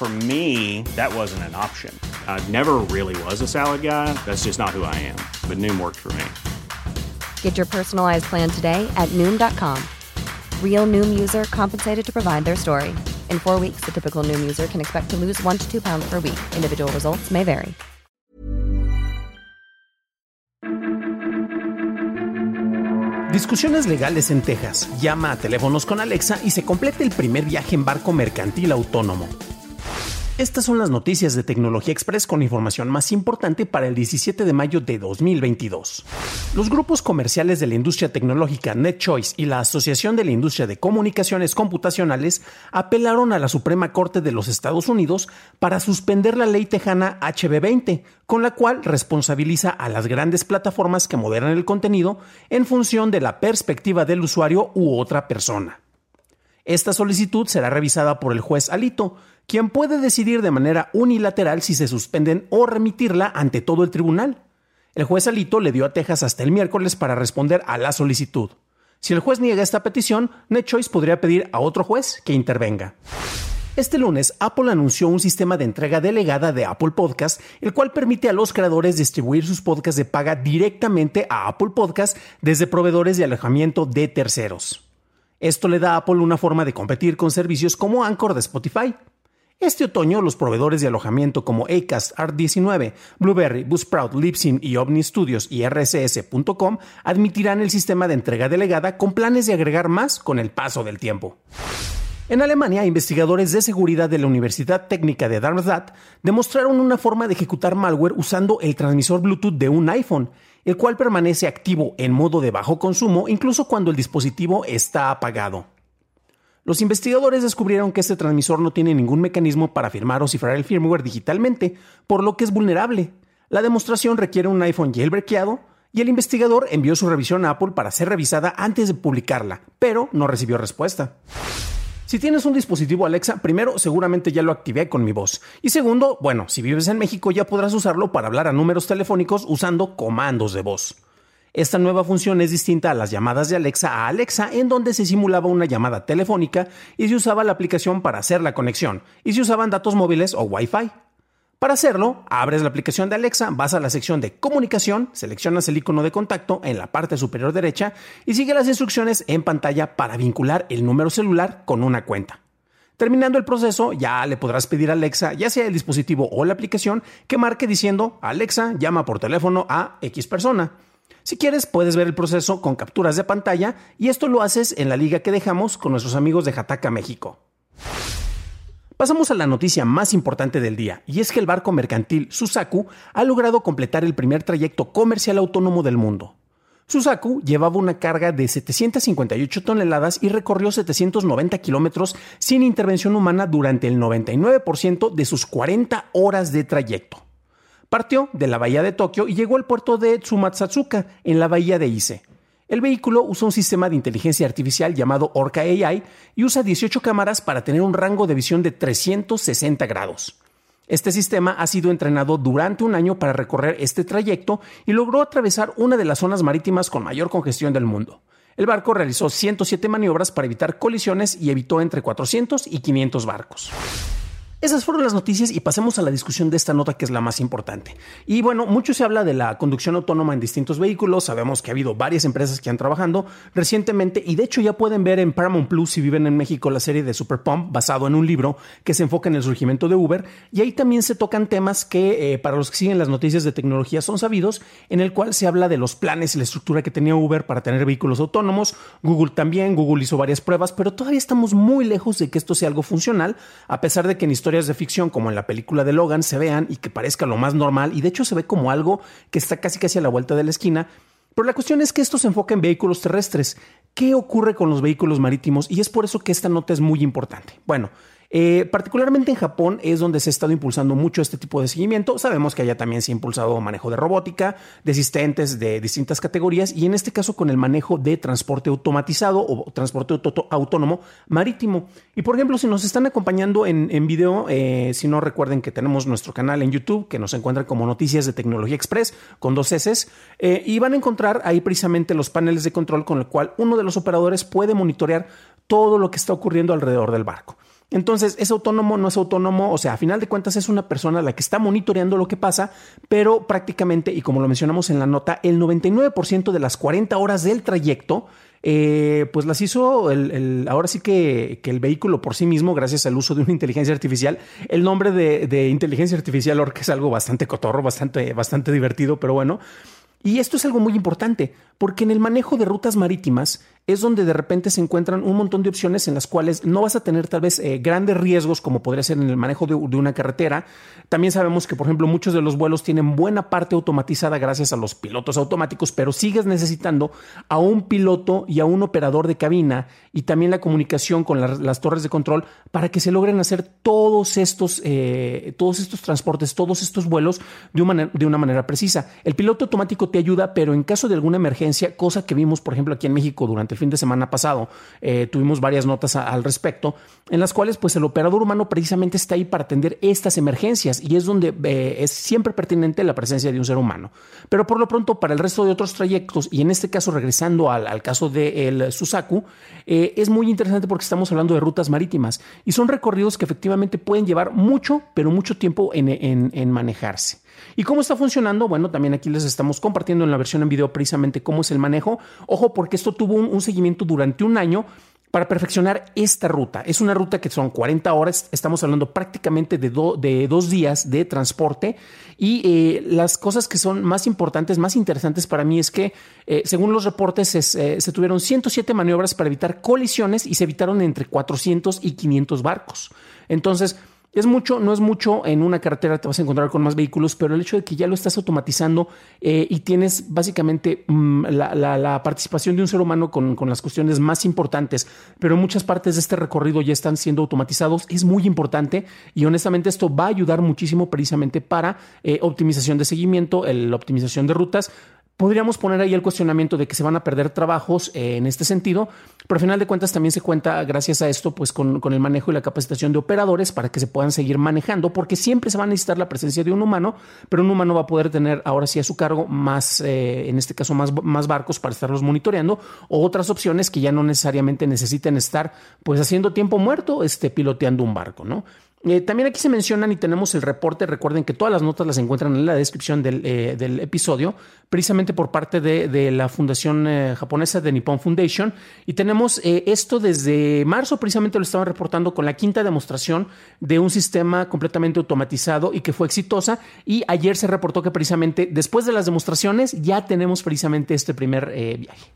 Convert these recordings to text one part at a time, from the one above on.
For me, that wasn't an option. I never really was a salad guy. That's just not who I am. But Noom worked for me. Get your personalized plan today at Noom.com. Real Noom user compensated to provide their story. In four weeks, the typical Noom user can expect to lose one to two pounds per week. Individual results may vary. Discusiones legales en Texas. Llama a teléfonos con Alexa y se completa el primer viaje en barco mercantil autónomo. Estas son las noticias de Tecnología Express con información más importante para el 17 de mayo de 2022. Los grupos comerciales de la industria tecnológica NetChoice y la Asociación de la Industria de Comunicaciones Computacionales apelaron a la Suprema Corte de los Estados Unidos para suspender la ley tejana HB20, con la cual responsabiliza a las grandes plataformas que moderan el contenido en función de la perspectiva del usuario u otra persona. Esta solicitud será revisada por el juez Alito, quien puede decidir de manera unilateral si se suspenden o remitirla ante todo el tribunal. El juez Alito le dio a Texas hasta el miércoles para responder a la solicitud. Si el juez niega esta petición, NetChoice podría pedir a otro juez que intervenga. Este lunes, Apple anunció un sistema de entrega delegada de Apple Podcast, el cual permite a los creadores distribuir sus podcasts de paga directamente a Apple Podcast desde proveedores de alojamiento de terceros. Esto le da a Apple una forma de competir con servicios como Anchor de Spotify. Este otoño, los proveedores de alojamiento como Acast, Art19, Blueberry, Buzzsprout, Libsyn y OVNI Studios y RSS.com admitirán el sistema de entrega delegada con planes de agregar más con el paso del tiempo. En Alemania, investigadores de seguridad de la Universidad Técnica de Darmstadt demostraron una forma de ejecutar malware usando el transmisor Bluetooth de un iPhone, el cual permanece activo en modo de bajo consumo incluso cuando el dispositivo está apagado. Los investigadores descubrieron que este transmisor no tiene ningún mecanismo para firmar o cifrar el firmware digitalmente, por lo que es vulnerable. La demostración requiere un iPhone jailbreakado y el investigador envió su revisión a Apple para ser revisada antes de publicarla, pero no recibió respuesta. Si tienes un dispositivo Alexa, primero seguramente ya lo activé con mi voz. Y segundo, bueno, si vives en México ya podrás usarlo para hablar a números telefónicos usando comandos de voz. Esta nueva función es distinta a las llamadas de Alexa a Alexa, en donde se simulaba una llamada telefónica y se usaba la aplicación para hacer la conexión, y se usaban datos móviles o Wi-Fi. Para hacerlo, abres la aplicación de Alexa, vas a la sección de comunicación, seleccionas el icono de contacto en la parte superior derecha y sigue las instrucciones en pantalla para vincular el número celular con una cuenta. Terminando el proceso, ya le podrás pedir a Alexa, ya sea el dispositivo o la aplicación, que marque diciendo Alexa llama por teléfono a X persona. Si quieres, puedes ver el proceso con capturas de pantalla y esto lo haces en la liga que dejamos con nuestros amigos de Jataca, México. Pasamos a la noticia más importante del día, y es que el barco mercantil Susaku ha logrado completar el primer trayecto comercial autónomo del mundo. Susaku llevaba una carga de 758 toneladas y recorrió 790 kilómetros sin intervención humana durante el 99% de sus 40 horas de trayecto. Partió de la bahía de Tokio y llegó al puerto de Tsumatsatsuka, en la bahía de Ise. El vehículo usa un sistema de inteligencia artificial llamado Orca AI y usa 18 cámaras para tener un rango de visión de 360 grados. Este sistema ha sido entrenado durante un año para recorrer este trayecto y logró atravesar una de las zonas marítimas con mayor congestión del mundo. El barco realizó 107 maniobras para evitar colisiones y evitó entre 400 y 500 barcos. Esas fueron las noticias y pasemos a la discusión de esta nota que es la más importante. Y bueno, mucho se habla de la conducción autónoma en distintos vehículos. Sabemos que ha habido varias empresas que han trabajando recientemente y de hecho ya pueden ver en Paramount Plus si viven en México la serie de Super Pump basado en un libro que se enfoca en el surgimiento de Uber y ahí también se tocan temas que eh, para los que siguen las noticias de tecnología son sabidos, en el cual se habla de los planes y la estructura que tenía Uber para tener vehículos autónomos. Google también, Google hizo varias pruebas, pero todavía estamos muy lejos de que esto sea algo funcional, a pesar de que en historia de ficción como en la película de Logan se vean y que parezca lo más normal y de hecho se ve como algo que está casi casi a la vuelta de la esquina. Pero la cuestión es que esto se enfoca en vehículos terrestres. ¿Qué ocurre con los vehículos marítimos? Y es por eso que esta nota es muy importante. Bueno, Eh, particularmente en Japón es donde se ha estado impulsando mucho este tipo de seguimiento. Sabemos que allá también se ha impulsado manejo de robótica, de asistentes de distintas categorías y en este caso con el manejo de transporte automatizado o transporte autónomo marítimo. Y por ejemplo, si nos están acompañando en, video, eh, si no recuerden que tenemos nuestro canal en YouTube que nos encuentran como Noticias de Tecnología Express con dos S eh, y van a encontrar ahí precisamente los paneles de control con el cual uno de los operadores puede monitorear todo lo que está ocurriendo alrededor del barco. Entonces, ¿es autónomo? ¿No es autónomo? O sea, a final de cuentas es una persona la que está monitoreando lo que pasa, pero prácticamente, y como lo mencionamos en la nota, el 99% de las 40 horas del trayecto, eh, pues las hizo el, ahora sí que, el vehículo por sí mismo, gracias al uso de una inteligencia artificial. El nombre de, de inteligencia artificial, que es algo bastante cotorro, bastante, bastante divertido, pero bueno. Y esto es algo muy importante, porque en el manejo de rutas marítimas es donde de repente se encuentran un montón de opciones en las cuales no vas a tener tal vez eh, grandes riesgos como podría ser en el manejo de, una carretera. También sabemos que, por ejemplo, muchos de los vuelos tienen buena parte automatizada gracias a los pilotos automáticos, pero sigues necesitando a un piloto y a un operador de cabina y también la comunicación con las, torres de control para que se logren hacer todos estos, eh, todos estos transportes, todos estos vuelos de una, de una manera precisa. El piloto automático te ayuda, pero en caso de alguna emergencia, cosa que vimos, por ejemplo, aquí en México durante el fin de semana pasado, eh, tuvimos varias notas al respecto, en las cuales pues el operador humano precisamente está ahí para atender estas emergencias y es donde eh, es siempre pertinente la presencia de un ser humano. Pero por lo pronto, para el resto de otros trayectos, y en este caso regresando al, caso del Susaku, eh, es muy interesante porque estamos hablando de rutas marítimas y son recorridos que efectivamente pueden llevar mucho, pero mucho tiempo en manejarse. ¿Y cómo está funcionando? Bueno, también aquí les estamos compartiendo en la versión en video precisamente cómo es el manejo. Ojo, porque esto tuvo un, seguimiento durante un año para perfeccionar esta ruta. Es una ruta que son 40 horas, estamos hablando prácticamente de, dos días de transporte y eh, las cosas que son más importantes, más interesantes para mí es que eh, según los reportes eh, se tuvieron 107 maniobras para evitar colisiones y se evitaron entre 400 y 500 barcos. Entonces, es mucho, no es mucho, en una carretera te vas a encontrar con más vehículos, pero el hecho de que ya lo estás automatizando eh, y tienes básicamente mm, la, participación de un ser humano con, las cuestiones más importantes, pero muchas partes de este recorrido ya están siendo automatizados, es muy importante y honestamente esto va a ayudar muchísimo precisamente para eh, optimización de seguimiento, la optimización de rutas, podríamos poner ahí el cuestionamiento de que se van a perder trabajos eh, en este sentido, pero al final de cuentas también se cuenta gracias a esto pues con, el manejo y la capacitación de operadores para que se puedan seguir manejando, porque siempre se va a necesitar la presencia de un humano, pero un humano va a poder tener ahora sí a su cargo más, eh, en este caso más, más barcos para estarlos monitoreando o otras opciones que ya no necesariamente necesiten estar pues haciendo tiempo muerto, este, piloteando un barco, ¿no? Eh, también aquí se mencionan y tenemos el reporte. Recuerden que todas las notas las encuentran en la descripción del, eh, episodio, precisamente por parte de, la Fundación eh, Japonesa de Nippon Foundation. Y tenemos esto desde marzo, precisamente lo estaban reportando con la quinta demostración de un sistema completamente automatizado y que fue exitosa. Y ayer se reportó que precisamente después de las demostraciones ya tenemos precisamente este primer viaje.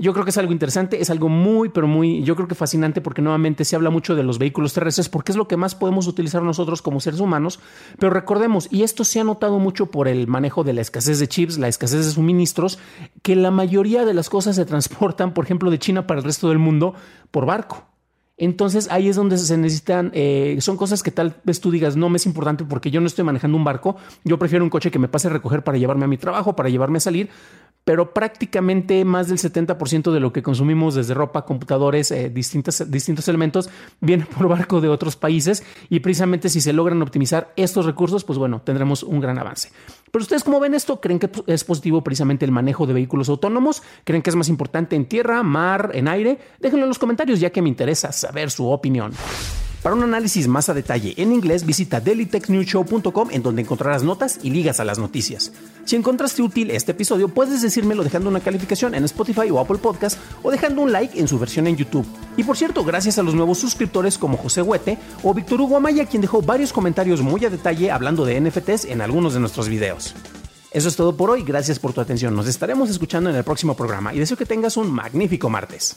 Yo creo que es algo interesante, es algo muy, pero muy, yo creo que fascinante porque nuevamente se habla mucho de los vehículos terrestres porque es lo que más podemos utilizar nosotros como seres humanos. Pero recordemos, y esto se ha notado mucho por el manejo de la escasez de chips, la escasez de suministros, que la mayoría de las cosas se transportan, por ejemplo, de China para el resto del mundo por barco. Entonces ahí es donde se necesitan, eh, son cosas que tal vez tú digas, no me es importante porque yo no estoy manejando un barco, yo prefiero un coche que me pase a recoger para llevarme a mi trabajo, para llevarme a salir, pero prácticamente más del 70% de lo que consumimos desde ropa, computadores, eh, distintos, distintos elementos, viene por barco de otros países y precisamente si se logran optimizar estos recursos, pues bueno, tendremos un gran avance. Pero ustedes cómo ven esto? ¿Creen que es positivo precisamente el manejo de vehículos autónomos? ¿Creen que es más importante en tierra, mar, en aire? Déjenlo en los comentarios ya que me interesa saber su opinión. Para un análisis más a detalle en inglés, visita dailytechnewshow.com en donde encontrarás notas y ligas a las noticias. Si encontraste útil este episodio, puedes decírmelo dejando una calificación en Spotify o Apple Podcast o dejando un like en su versión en YouTube. Y por cierto, gracias a los nuevos suscriptores como José Huete o Víctor Hugo Amaya, quien dejó varios comentarios muy a detalle hablando de NFTs en algunos de nuestros videos. Eso es todo por hoy, gracias por tu atención. Nos estaremos escuchando en el próximo programa y deseo que tengas un magnífico martes.